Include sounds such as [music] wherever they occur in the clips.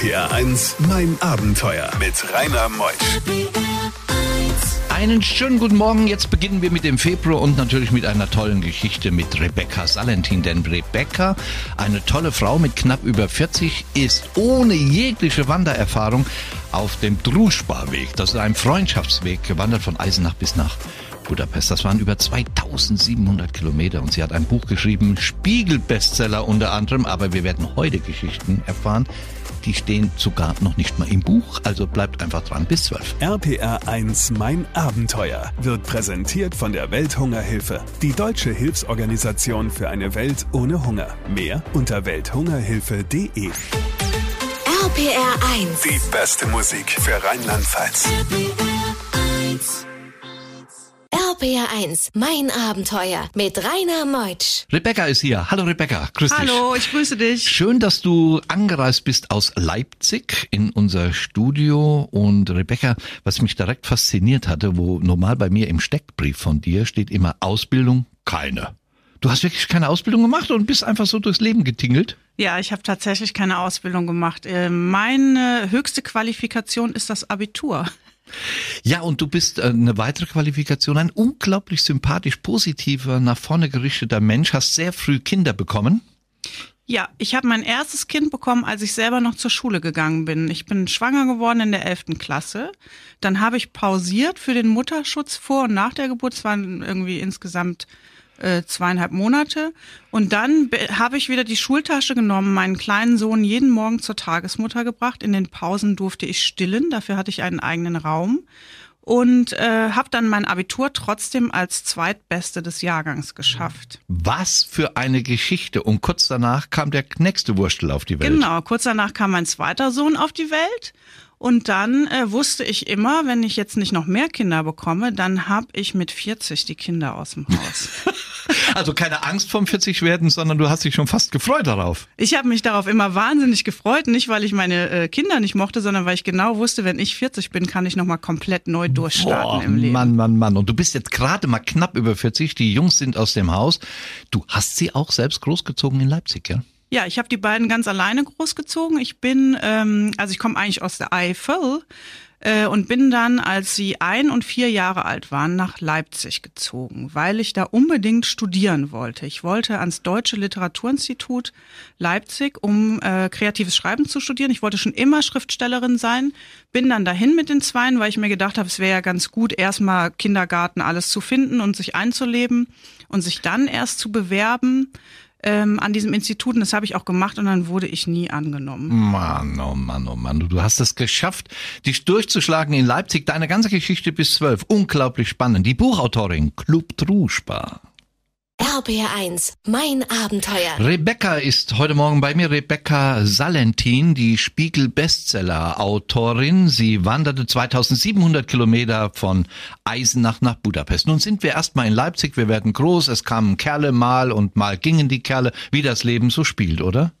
RPR 1, mein Abenteuer mit Rainer Meusch. Einen schönen guten Morgen. Jetzt beginnen wir mit dem Februar und natürlich mit einer tollen Geschichte mit Rebecca Salentin. Denn Rebecca, eine tolle Frau mit knapp über 40, ist ohne jegliche Wandererfahrung auf dem Druschbarweg. Das ist ein Freundschaftsweg, gewandert von Eisenach bis nach Budapest. Das waren über 2700 Kilometer und sie hat ein Buch geschrieben, Spiegel-Bestseller unter anderem, aber wir werden heute Geschichten erfahren, die stehen sogar noch nicht mal im Buch, also bleibt einfach dran bis 12. RPR 1 Mein Abenteuer wird präsentiert von der Welthungerhilfe, die deutsche Hilfsorganisation für eine Welt ohne Hunger. Mehr unter welthungerhilfe.de. RPR 1. Die beste Musik für Rheinland-Pfalz. RPR 1. Mein Abenteuer mit Rainer Meutsch. Rebecca ist hier. Hallo Rebecca, grüß dich. Hallo, ich grüße dich. Schön, dass du angereist bist aus Leipzig in unser Studio. Und Rebecca, was mich direkt fasziniert hatte, wo normal bei mir im Steckbrief von dir steht immer Ausbildung, keine. Du hast wirklich keine Ausbildung gemacht und bist einfach so durchs Leben getingelt? Ja, ich habe tatsächlich keine Ausbildung gemacht. Äh, Meine höchste Qualifikation ist das Abitur. Ja, und du bist äh, eine weitere Qualifikation, ein unglaublich sympathisch, positiver, nach vorne gerichteter Mensch, hast sehr früh Kinder bekommen. Ja, ich habe mein erstes Kind bekommen, als ich selber noch zur Schule gegangen bin. Ich bin schwanger geworden in der 11. Klasse. Dann habe ich pausiert für den Mutterschutz vor und nach der Geburt. Es waren irgendwie insgesamt äh, zweieinhalb Monate. Und dann be- habe ich wieder die Schultasche genommen, meinen kleinen Sohn jeden Morgen zur Tagesmutter gebracht. In den Pausen durfte ich stillen, dafür hatte ich einen eigenen Raum. Und äh, habe dann mein Abitur trotzdem als Zweitbeste des Jahrgangs geschafft. Was für eine Geschichte. Und kurz danach kam der nächste Wurstel auf die Welt. Genau, kurz danach kam mein zweiter Sohn auf die Welt. Und dann äh, wusste ich immer, wenn ich jetzt nicht noch mehr Kinder bekomme, dann habe ich mit 40 die Kinder aus dem Haus. [laughs] Also keine Angst vom 40 werden, sondern du hast dich schon fast gefreut darauf. Ich habe mich darauf immer wahnsinnig gefreut, nicht weil ich meine äh, Kinder nicht mochte, sondern weil ich genau wusste, wenn ich 40 bin, kann ich nochmal komplett neu durchstarten im Leben. Mann, Mann, Mann. Und du bist jetzt gerade mal knapp über 40. Die Jungs sind aus dem Haus. Du hast sie auch selbst großgezogen in Leipzig, ja? Ja, ich habe die beiden ganz alleine großgezogen. Ich bin, ähm, also ich komme eigentlich aus der Eifel äh, und bin dann, als sie ein und vier Jahre alt waren, nach Leipzig gezogen, weil ich da unbedingt studieren wollte. Ich wollte ans Deutsche Literaturinstitut Leipzig, um äh, kreatives Schreiben zu studieren. Ich wollte schon immer Schriftstellerin sein, bin dann dahin mit den Zweien, weil ich mir gedacht habe, es wäre ja ganz gut, erstmal Kindergarten alles zu finden und sich einzuleben und sich dann erst zu bewerben ähm, an diesem Institut und das habe ich auch gemacht und dann wurde ich nie angenommen. Mann, oh Mann, oh Mann, du hast es geschafft, dich durchzuschlagen in Leipzig. Deine ganze Geschichte bis zwölf, unglaublich spannend. Die Buchautorin Club Truschbar. RBR1, mein Abenteuer. Rebecca ist heute Morgen bei mir, Rebecca Salentin, die Spiegel-Bestseller-Autorin. Sie wanderte 2700 Kilometer von Eisenach nach Budapest. Nun sind wir erstmal in Leipzig, wir werden groß, es kamen Kerle mal und mal gingen die Kerle, wie das Leben so spielt, oder?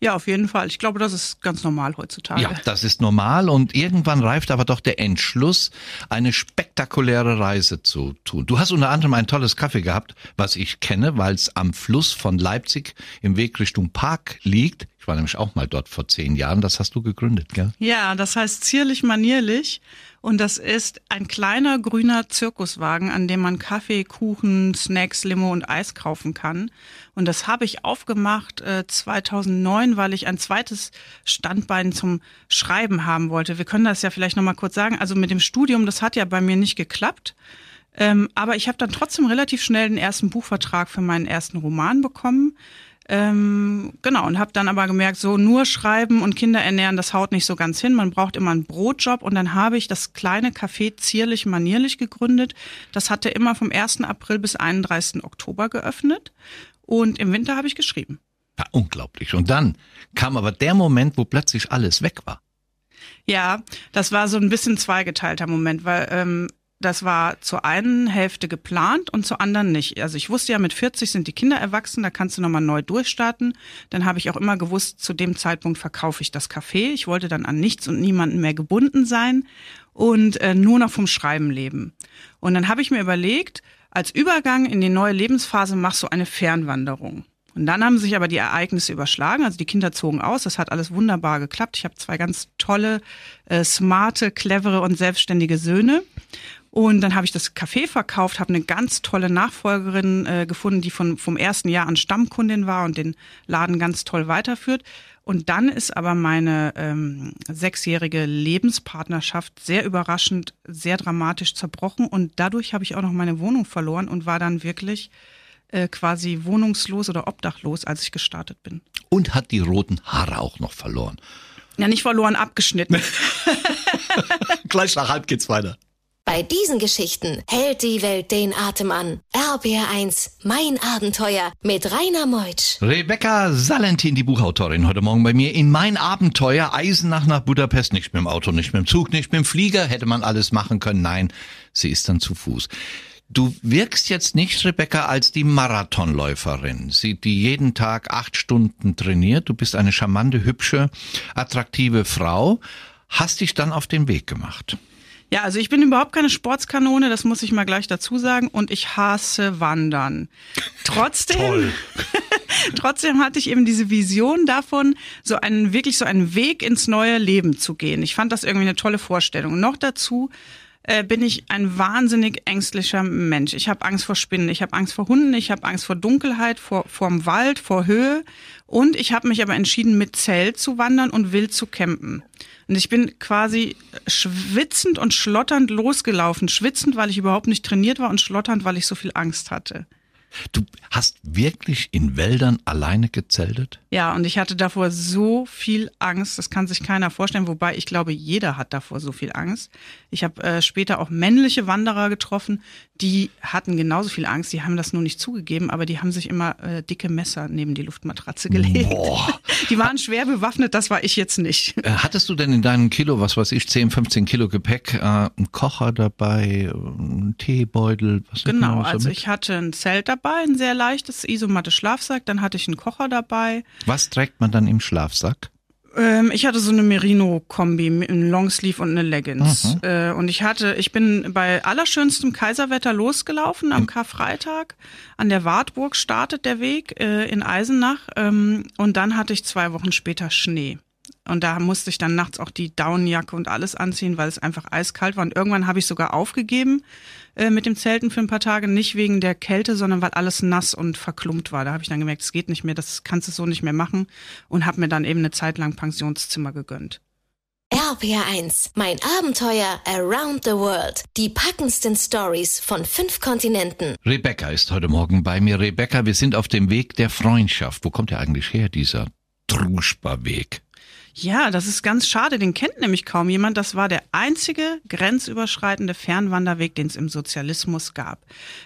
Ja, auf jeden Fall. Ich glaube, das ist ganz normal heutzutage. Ja, das ist normal und irgendwann reift aber doch der Entschluss, eine spektakuläre Reise zu tun. Du hast unter anderem ein tolles Kaffee gehabt, was ich kenne, weil es am Fluss von Leipzig im Weg Richtung Park liegt. Ich war nämlich auch mal dort vor zehn Jahren. Das hast du gegründet, gell? Ja, das heißt zierlich manierlich. Und das ist ein kleiner grüner Zirkuswagen, an dem man Kaffee, Kuchen, Snacks, Limo und Eis kaufen kann. Und das habe ich aufgemacht äh, 2009, weil ich ein zweites Standbein zum Schreiben haben wollte. Wir können das ja vielleicht noch mal kurz sagen. Also mit dem Studium, das hat ja bei mir nicht geklappt. Ähm, aber ich habe dann trotzdem relativ schnell den ersten Buchvertrag für meinen ersten Roman bekommen. Ähm, genau, und habe dann aber gemerkt, so nur schreiben und Kinder ernähren, das haut nicht so ganz hin. Man braucht immer einen Brotjob. Und dann habe ich das kleine Café Zierlich Manierlich gegründet. Das hatte immer vom 1. April bis 31. Oktober geöffnet. Und im Winter habe ich geschrieben. Ja, unglaublich. Und dann kam aber der Moment, wo plötzlich alles weg war. Ja, das war so ein bisschen zweigeteilter Moment, weil ähm, das war zur einen Hälfte geplant und zur anderen nicht. Also ich wusste ja, mit 40 sind die Kinder erwachsen, da kannst du nochmal neu durchstarten. Dann habe ich auch immer gewusst, zu dem Zeitpunkt verkaufe ich das Café. Ich wollte dann an nichts und niemanden mehr gebunden sein und äh, nur noch vom Schreiben leben. Und dann habe ich mir überlegt, als Übergang in die neue Lebensphase machst du eine Fernwanderung. Und dann haben sich aber die Ereignisse überschlagen. Also die Kinder zogen aus. Das hat alles wunderbar geklappt. Ich habe zwei ganz tolle, äh, smarte, clevere und selbstständige Söhne. Und dann habe ich das Café verkauft, habe eine ganz tolle Nachfolgerin äh, gefunden, die von, vom ersten Jahr an Stammkundin war und den Laden ganz toll weiterführt. Und dann ist aber meine ähm, sechsjährige Lebenspartnerschaft sehr überraschend, sehr dramatisch zerbrochen. Und dadurch habe ich auch noch meine Wohnung verloren und war dann wirklich äh, quasi wohnungslos oder obdachlos, als ich gestartet bin. Und hat die roten Haare auch noch verloren. Ja, nicht verloren, abgeschnitten. [laughs] Gleich nach halb geht's weiter. Bei diesen Geschichten hält die Welt den Atem an. RBR1, mein Abenteuer mit Rainer Meutsch. Rebecca Salentin, die Buchautorin, heute Morgen bei mir in mein Abenteuer. Eisenach nach Budapest, nicht mit dem Auto, nicht mit dem Zug, nicht mit dem Flieger, hätte man alles machen können. Nein, sie ist dann zu Fuß. Du wirkst jetzt nicht, Rebecca, als die Marathonläuferin, sie, die jeden Tag acht Stunden trainiert. Du bist eine charmante, hübsche, attraktive Frau. Hast dich dann auf den Weg gemacht. Ja, also ich bin überhaupt keine Sportskanone, das muss ich mal gleich dazu sagen. Und ich hasse Wandern. Trotzdem, [laughs] trotzdem hatte ich eben diese Vision davon, so einen, wirklich so einen Weg ins neue Leben zu gehen. Ich fand das irgendwie eine tolle Vorstellung. Und noch dazu äh, bin ich ein wahnsinnig ängstlicher Mensch. Ich habe Angst vor Spinnen, ich habe Angst vor Hunden, ich habe Angst vor Dunkelheit, vor vorm Wald, vor Höhe und ich habe mich aber entschieden, mit Zelt zu wandern und wild zu campen. Und ich bin quasi schwitzend und schlotternd losgelaufen. Schwitzend, weil ich überhaupt nicht trainiert war und schlotternd, weil ich so viel Angst hatte. Du hast wirklich in Wäldern alleine gezeltet? Ja, und ich hatte davor so viel Angst, das kann sich keiner vorstellen, wobei ich glaube, jeder hat davor so viel Angst. Ich habe äh, später auch männliche Wanderer getroffen, die hatten genauso viel Angst, die haben das nur nicht zugegeben, aber die haben sich immer äh, dicke Messer neben die Luftmatratze gelegt. Boah. [laughs] Die waren schwer bewaffnet, das war ich jetzt nicht. Äh, Hattest du denn in deinem Kilo, was weiß ich, 10, 15 Kilo Gepäck, äh, einen Kocher dabei, einen Teebeutel? Was Genau, also mit? ich hatte ein Zelt dabei, ein sehr leichtes Isomatte Schlafsack, dann hatte ich einen Kocher dabei. Was trägt man dann im Schlafsack? Ähm, ich hatte so eine Merino-Kombi mit einem Longsleeve und eine Leggings. Mhm. Äh, und ich hatte, ich bin bei allerschönstem Kaiserwetter losgelaufen am Karfreitag. An der Wartburg startet der Weg äh, in Eisenach. Ähm, und dann hatte ich zwei Wochen später Schnee. Und da musste ich dann nachts auch die Daunenjacke und alles anziehen, weil es einfach eiskalt war. Und irgendwann habe ich sogar aufgegeben äh, mit dem Zelten für ein paar Tage. Nicht wegen der Kälte, sondern weil alles nass und verklumpt war. Da habe ich dann gemerkt, es geht nicht mehr, das kannst du so nicht mehr machen. Und habe mir dann eben eine Zeit lang Pensionszimmer gegönnt. RPR1, mein Abenteuer around the world. Die packendsten Stories von fünf Kontinenten. Rebecca ist heute Morgen bei mir. Rebecca, wir sind auf dem Weg der Freundschaft. Wo kommt der eigentlich her, dieser Druschba-Weg? Ja, das ist ganz schade. Den kennt nämlich kaum jemand. Das war der einzige grenzüberschreitende Fernwanderweg, den es im Sozialismus gab.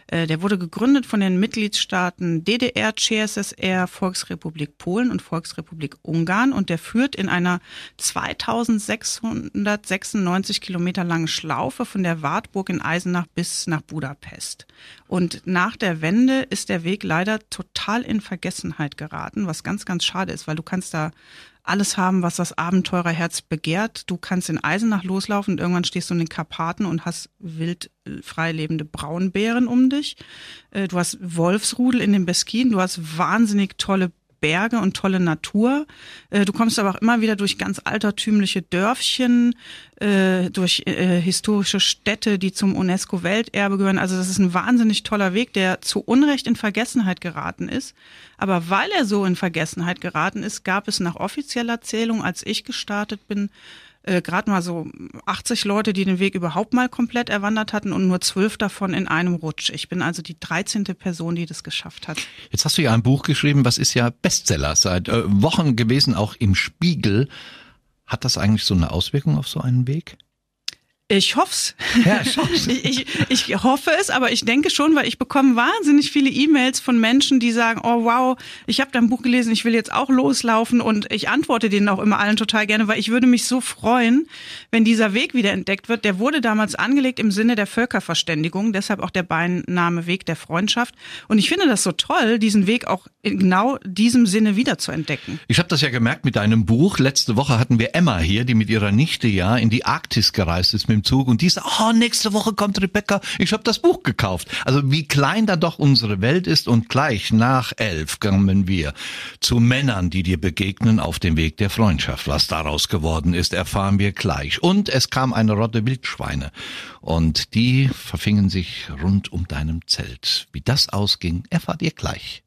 Äh, der wurde gegründet von den Mitgliedstaaten DDR, CSSR, Volksrepublik Polen und Volksrepublik Ungarn und der führt in einer 2696 Kilometer langen Schlaufe von der Wartburg in Eisenach bis nach Budapest. Und nach der Wende ist der Weg leider total in Vergessenheit geraten, was ganz, ganz schade ist, weil du kannst da alles haben, was das Abenteurerherz begehrt. Du kannst in Eisenach loslaufen und irgendwann stehst du in den Karpaten und hast wild äh, frei lebende Braunbären um dich. Äh, Du hast Wolfsrudel in den Beskiden, du hast wahnsinnig tolle Berge und tolle Natur. Äh, Du kommst aber auch immer wieder durch ganz altertümliche Dörfchen, äh, durch äh, historische Städte, die zum UNESCO-Welterbe gehören. Also das ist ein wahnsinnig toller Weg, der zu Unrecht in Vergessenheit geraten ist. Aber weil er so in Vergessenheit geraten ist, gab es nach offizieller Zählung, als ich gestartet bin, äh, gerade mal so 80 Leute, die den Weg überhaupt mal komplett erwandert hatten und nur zwölf davon in einem Rutsch. Ich bin also die 13. Person, die das geschafft hat. Jetzt hast du ja ein Buch geschrieben, was ist ja Bestseller seit äh, Wochen gewesen, auch im Spiegel. Hat das eigentlich so eine Auswirkung auf so einen Weg? Ich hoff's. Ja, ich hoff's. [laughs] ich, ich, hoffe es, aber ich denke schon, weil ich bekomme wahnsinnig viele E-Mails von Menschen, die sagen, oh wow, ich habe dein Buch gelesen, ich will jetzt auch loslaufen und ich antworte denen auch immer allen total gerne, weil ich würde mich so freuen, wenn dieser Weg wieder entdeckt wird. Der wurde damals angelegt im Sinne der Völkerverständigung, deshalb auch der Beiname Weg der Freundschaft. Und ich finde das so toll, diesen Weg auch in genau diesem Sinne wieder zu entdecken. Ich habe das ja gemerkt mit deinem Buch. Letzte Woche hatten wir Emma hier, die mit ihrer Nichte ja in die Arktis gereist ist mit Zug und die sagt, oh, nächste Woche kommt Rebecca, ich habe das Buch gekauft. Also wie klein da doch unsere Welt ist und gleich nach elf kommen wir zu Männern, die dir begegnen auf dem Weg der Freundschaft. Was daraus geworden ist, erfahren wir gleich. Und es kam eine Rotte Wildschweine und die verfingen sich rund um deinem Zelt. Wie das ausging, erfahrt ihr gleich.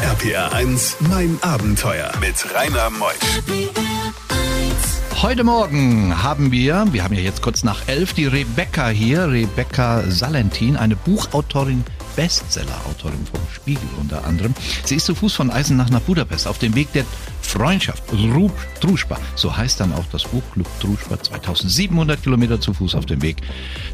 RPR 1, mein Abenteuer mit Rainer Meusch. Heute Morgen haben wir, wir haben ja jetzt kurz nach elf, die Rebecca hier, Rebecca Salentin, eine Buchautorin, Bestseller-Autorin vom Spiegel unter anderem. Sie ist zu Fuß von Eisenach nach Budapest auf dem Weg der Freundschaft, Rub Druschba. So heißt dann auch das Buch Club Druschba. 2700 Kilometer zu Fuß auf dem Weg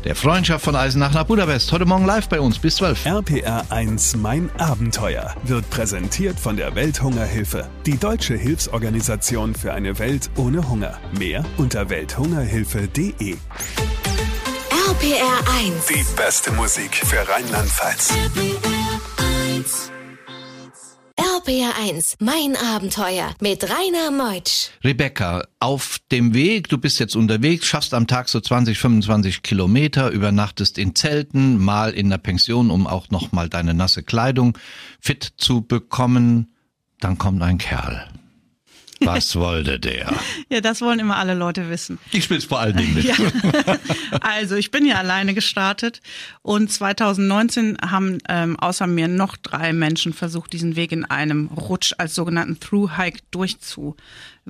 der Freundschaft von Eisenach nach Budapest. Heute Morgen live bei uns bis 12. RPR 1 Mein Abenteuer wird präsentiert von der Welthungerhilfe, die deutsche Hilfsorganisation für eine Welt ohne Hunger. Mehr unter welthungerhilfe.de. RPR 1. Die beste Musik für Rheinland-Pfalz. RPR 1, mein Abenteuer mit Rainer Meutsch. Rebecca, auf dem Weg, du bist jetzt unterwegs, schaffst am Tag so 20, 25 Kilometer, übernachtest in Zelten, mal in der Pension, um auch noch mal deine nasse Kleidung fit zu bekommen. Dann kommt ein Kerl. Was wollte der? Ja, das wollen immer alle Leute wissen. Ich spiel's vor allen Dingen mit. Ja. [laughs] Also ich bin ja alleine gestartet und 2019 haben ähm, außer mir noch drei Menschen versucht, diesen Weg in einem Rutsch als sogenannten Through-Hike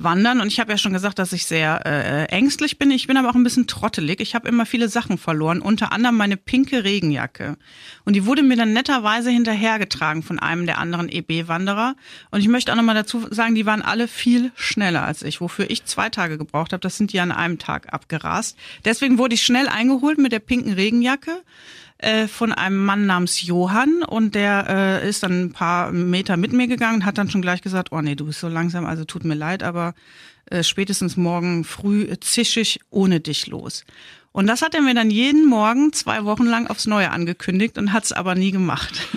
durchzuwandern. Und ich habe ja schon gesagt, dass ich sehr äh, ängstlich bin. Ich bin aber auch ein bisschen trottelig. Ich habe immer viele Sachen verloren, unter anderem meine pinke Regenjacke. Und die wurde mir dann netterweise hinterhergetragen von einem der anderen EB-Wanderer. Und ich möchte auch nochmal dazu sagen, die waren alle viel schneller als ich, wofür ich zwei Tage gebraucht habe. Das sind die an einem Tag abgerast. Deswegen wurde ich schnell eingeholt mit der pinken Regenjacke äh, von einem Mann namens Johann und der äh, ist dann ein paar Meter mit mir gegangen, hat dann schon gleich gesagt, oh nee, du bist so langsam, also tut mir leid, aber äh, spätestens morgen früh zisch ich ohne dich los. Und das hat er mir dann jeden Morgen zwei Wochen lang aufs Neue angekündigt und hat es aber nie gemacht.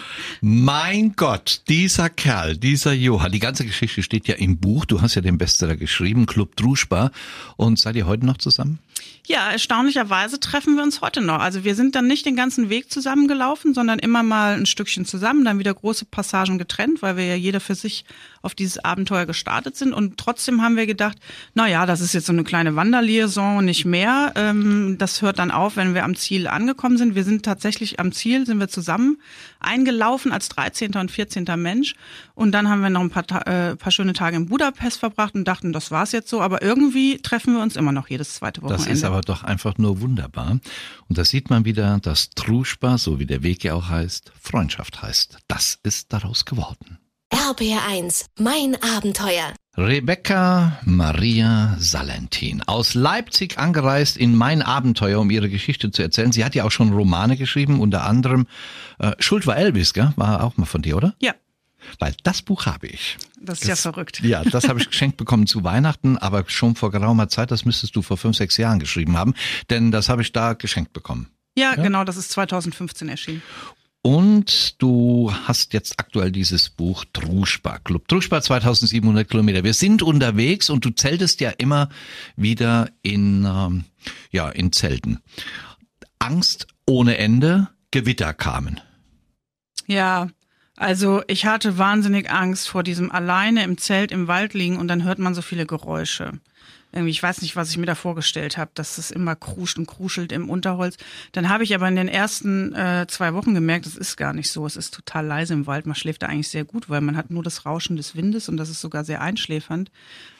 Mein Gott, dieser Kerl, dieser Johann, die ganze Geschichte steht ja im Buch. Du hast ja den Bestseller geschrieben, Club Druschba. Und seid ihr heute noch zusammen? Ja, erstaunlicherweise treffen wir uns heute noch. Also wir sind dann nicht den ganzen Weg zusammengelaufen, sondern immer mal ein Stückchen zusammen, dann wieder große Passagen getrennt, weil wir ja jeder für sich auf dieses Abenteuer gestartet sind. Und trotzdem haben wir gedacht, na ja, das ist jetzt so eine kleine Wanderliaison, nicht mehr. Ähm, das hört dann auf, wenn wir am Ziel angekommen sind. Wir sind tatsächlich am Ziel, sind wir zusammen eingelaufen als 13. und 14. Mensch. Und dann haben wir noch ein paar, äh, paar schöne Tage in Budapest verbracht und dachten, das war's jetzt so. Aber irgendwie treffen wir uns immer noch jedes zweite Wochenende. Das ist aber doch einfach nur wunderbar. Und da sieht man wieder, dass Truschba, so wie der Weg ja auch heißt, Freundschaft heißt. Das ist daraus geworden. RBR1, mein Abenteuer. Rebecca Maria Salentin aus Leipzig angereist in mein Abenteuer, um ihre Geschichte zu erzählen. Sie hat ja auch schon Romane geschrieben, unter anderem äh, Schuld war Elvis, gell? War auch mal von dir, oder? Ja. Weil das Buch habe ich. Das ist das, ja verrückt. Ja, das habe ich geschenkt bekommen zu Weihnachten, aber schon vor geraumer Zeit, das müsstest du vor fünf, sechs Jahren geschrieben haben, denn das habe ich da geschenkt bekommen. Ja, ja, genau, das ist 2015 erschienen. Und du hast jetzt aktuell dieses Buch Druschba Club. Druschba 2700 Kilometer. Wir sind unterwegs und du zeltest ja immer wieder in, ähm, ja, in Zelten. Angst ohne Ende, Gewitter kamen. Ja, also ich hatte wahnsinnig Angst vor diesem alleine im Zelt im Wald liegen und dann hört man so viele Geräusche irgendwie, ich weiß nicht, was ich mir da vorgestellt habe, dass es immer kruscht und kruschelt im Unterholz. Dann habe ich aber in den ersten äh, zwei Wochen gemerkt, es ist gar nicht so. Es ist total leise im Wald. Man schläft da eigentlich sehr gut, weil man hat nur das Rauschen des Windes und das ist sogar sehr einschläfernd.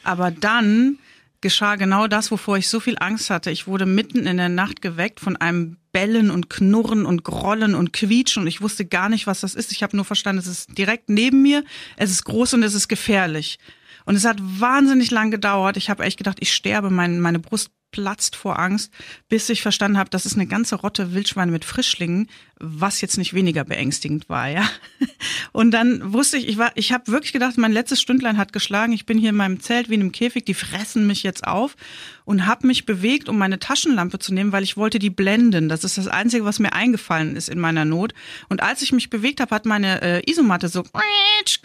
Aber dann geschah genau das, wovor ich so viel Angst hatte. Ich wurde mitten in der Nacht geweckt von einem Bellen und Knurren und Grollen und Quietschen und ich wusste gar nicht, was das ist. Ich habe nur verstanden, es ist direkt neben mir, es ist groß und es ist gefährlich. Und es hat wahnsinnig lang gedauert. Ich habe echt gedacht, ich sterbe, mein, meine Brust platzt vor Angst, bis ich verstanden habe, das ist eine ganze Rotte Wildschweine mit Frischlingen, was jetzt nicht weniger beängstigend war, ja. [laughs] Und dann wusste ich, ich war, ich habe wirklich gedacht, mein letztes Stündlein hat geschlagen. Ich bin hier in meinem Zelt wie in einem Käfig, die fressen mich jetzt auf und habe mich bewegt, um meine Taschenlampe zu nehmen, weil ich wollte die blenden. Das ist das Einzige, was mir eingefallen ist in meiner Not. Und als ich mich bewegt habe, hat meine äh, Isomatte so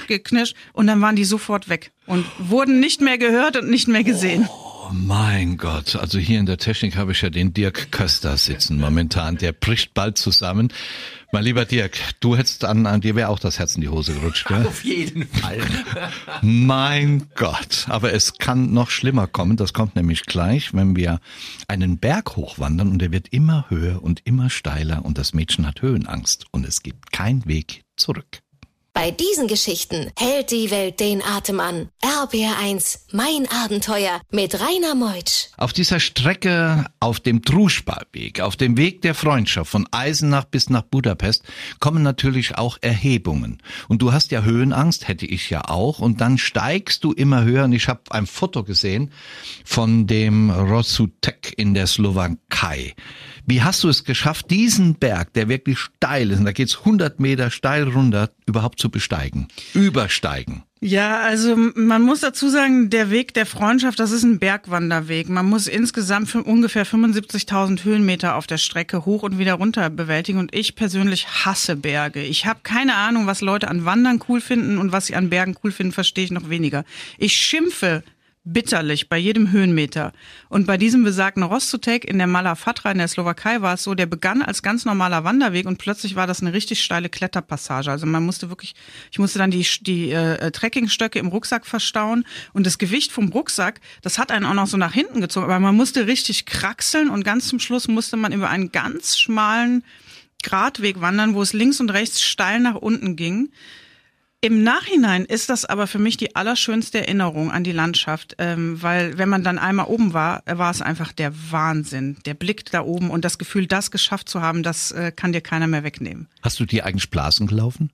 geknirscht und dann waren die sofort weg und wurden nicht mehr gehört und nicht mehr gesehen. Oh. Mein Gott, also hier in der Technik habe ich ja den Dirk Köster sitzen momentan. Der bricht bald zusammen. Mein lieber Dirk, du hättest an, an dir wäre auch das Herz in die Hose gerutscht, gell? Auf jeden Fall. [laughs] mein Gott, aber es kann noch schlimmer kommen. Das kommt nämlich gleich, wenn wir einen Berg hochwandern und der wird immer höher und immer steiler und das Mädchen hat Höhenangst und es gibt keinen Weg zurück. Bei diesen Geschichten hält die Welt den Atem an. RBR1, mein Abenteuer mit Rainer Meutsch. Auf dieser Strecke, auf dem Druschbarweg, auf dem Weg der Freundschaft von Eisenach bis nach Budapest, kommen natürlich auch Erhebungen. Und du hast ja Höhenangst, hätte ich ja auch. Und dann steigst du immer höher. Und ich habe ein Foto gesehen von dem Rosutek in der Slowakei. Wie hast du es geschafft, diesen Berg, der wirklich steil ist, und da geht's 100 Meter steil runter, überhaupt zu besteigen? Übersteigen. Ja, also man muss dazu sagen, der Weg der Freundschaft, das ist ein Bergwanderweg. Man muss insgesamt für ungefähr 75.000 Höhenmeter auf der Strecke hoch und wieder runter bewältigen. Und ich persönlich hasse Berge. Ich habe keine Ahnung, was Leute an Wandern cool finden und was sie an Bergen cool finden, verstehe ich noch weniger. Ich schimpfe bitterlich bei jedem Höhenmeter. Und bei diesem besagten Rostotek in der Mala Fatra in der Slowakei war es so, der begann als ganz normaler Wanderweg und plötzlich war das eine richtig steile Kletterpassage. Also man musste wirklich, ich musste dann die, die äh, Trekkingstöcke im Rucksack verstauen und das Gewicht vom Rucksack, das hat einen auch noch so nach hinten gezogen. Aber man musste richtig kraxeln und ganz zum Schluss musste man über einen ganz schmalen Gradweg wandern, wo es links und rechts steil nach unten ging. Im Nachhinein ist das aber für mich die allerschönste Erinnerung an die Landschaft, ähm, weil wenn man dann einmal oben war, war es einfach der Wahnsinn. Der Blick da oben und das Gefühl, das geschafft zu haben, das äh, kann dir keiner mehr wegnehmen. Hast du dir eigentlich Blasen gelaufen?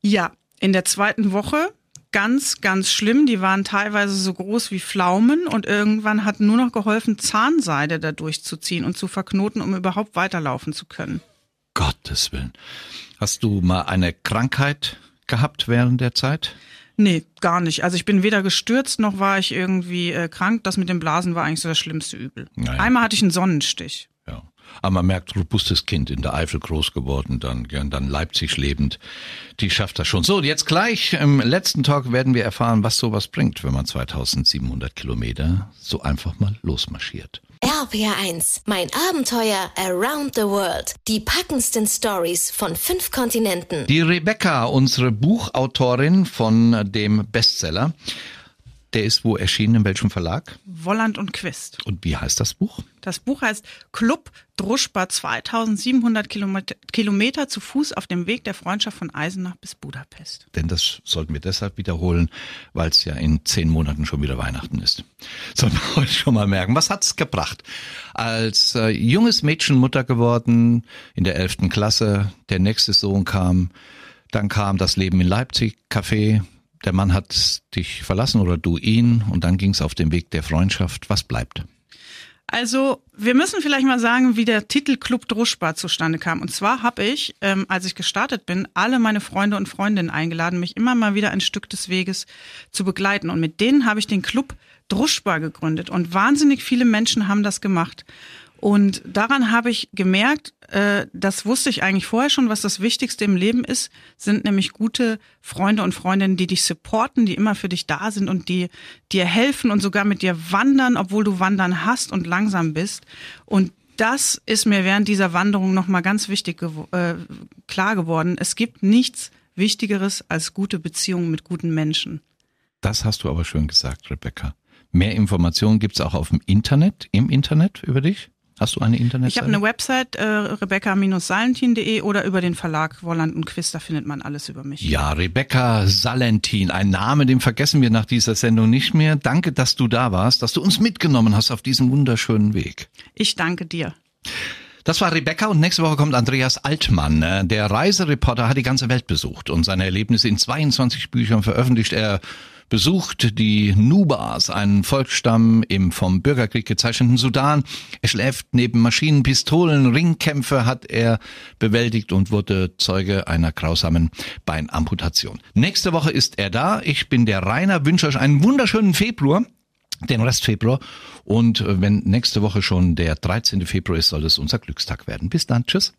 Ja, in der zweiten Woche ganz, ganz schlimm. Die waren teilweise so groß wie Pflaumen und irgendwann hat nur noch geholfen, Zahnseide da durchzuziehen und zu verknoten, um überhaupt weiterlaufen zu können. Gottes Willen. Hast du mal eine Krankheit gehabt während der Zeit? Nee, gar nicht. Also ich bin weder gestürzt noch war ich irgendwie äh, krank. Das mit den Blasen war eigentlich so das schlimmste Übel. Naja. Einmal hatte ich einen Sonnenstich. Ja. Aber man merkt, robustes Kind in der Eifel groß geworden, dann, dann Leipzig lebend. Die schafft das schon. So, jetzt gleich im letzten Talk werden wir erfahren, was sowas bringt, wenn man 2700 Kilometer so einfach mal losmarschiert. RPR1, mein Abenteuer Around the World. Die packendsten Stories von fünf Kontinenten. Die Rebecca, unsere Buchautorin von dem Bestseller, der ist wo erschienen, in welchem Verlag? Wolland und Quist. Und wie heißt das Buch? Das Buch heißt Club Druschba 2700 Kilometer, Kilometer zu Fuß auf dem Weg der Freundschaft von Eisenach bis Budapest. Denn das sollten wir deshalb wiederholen, weil es ja in zehn Monaten schon wieder Weihnachten ist. Sollten wir [laughs] euch schon mal merken. Was hat's gebracht? Als äh, junges Mädchen Mutter geworden, in der elften Klasse, der nächste Sohn kam, dann kam das Leben in Leipzig, Café, der Mann hat dich verlassen oder du ihn und dann ging es auf den Weg der Freundschaft. Was bleibt? Also wir müssen vielleicht mal sagen, wie der Titel Club Druschbar zustande kam. Und zwar habe ich, ähm, als ich gestartet bin, alle meine Freunde und Freundinnen eingeladen, mich immer mal wieder ein Stück des Weges zu begleiten. Und mit denen habe ich den Club Druschbar gegründet. Und wahnsinnig viele Menschen haben das gemacht. Und daran habe ich gemerkt, äh, das wusste ich eigentlich vorher schon, was das Wichtigste im Leben ist, sind nämlich gute Freunde und Freundinnen, die dich supporten, die immer für dich da sind und die dir helfen und sogar mit dir wandern, obwohl du wandern hast und langsam bist. Und das ist mir während dieser Wanderung nochmal ganz wichtig äh, klar geworden. Es gibt nichts Wichtigeres als gute Beziehungen mit guten Menschen. Das hast du aber schön gesagt, Rebecca. Mehr Informationen gibt's auch auf dem Internet, im Internet über dich? Hast du eine Internetseite? Ich habe eine Website, äh, rebecca-salentin.de oder über den Verlag Wolland und Quiz, da findet man alles über mich. Ja, Rebecca Salentin, ein Name, den vergessen wir nach dieser Sendung nicht mehr. Danke, dass du da warst, dass du uns mitgenommen hast auf diesem wunderschönen Weg. Ich danke dir. Das war Rebecca und nächste Woche kommt Andreas Altmann. Der Reisereporter hat die ganze Welt besucht und seine Erlebnisse in 22 Büchern veröffentlicht. Er besucht die Nubas, einen Volksstamm im vom Bürgerkrieg gezeichneten Sudan. Er schläft neben Maschinen, Pistolen, Ringkämpfe hat er bewältigt und wurde Zeuge einer grausamen Beinamputation. Nächste Woche ist er da. Ich bin der Rainer, wünsche euch einen wunderschönen Februar den Rest Februar. Und wenn nächste Woche schon der 13. Februar ist, soll es unser Glückstag werden. Bis dann. Tschüss.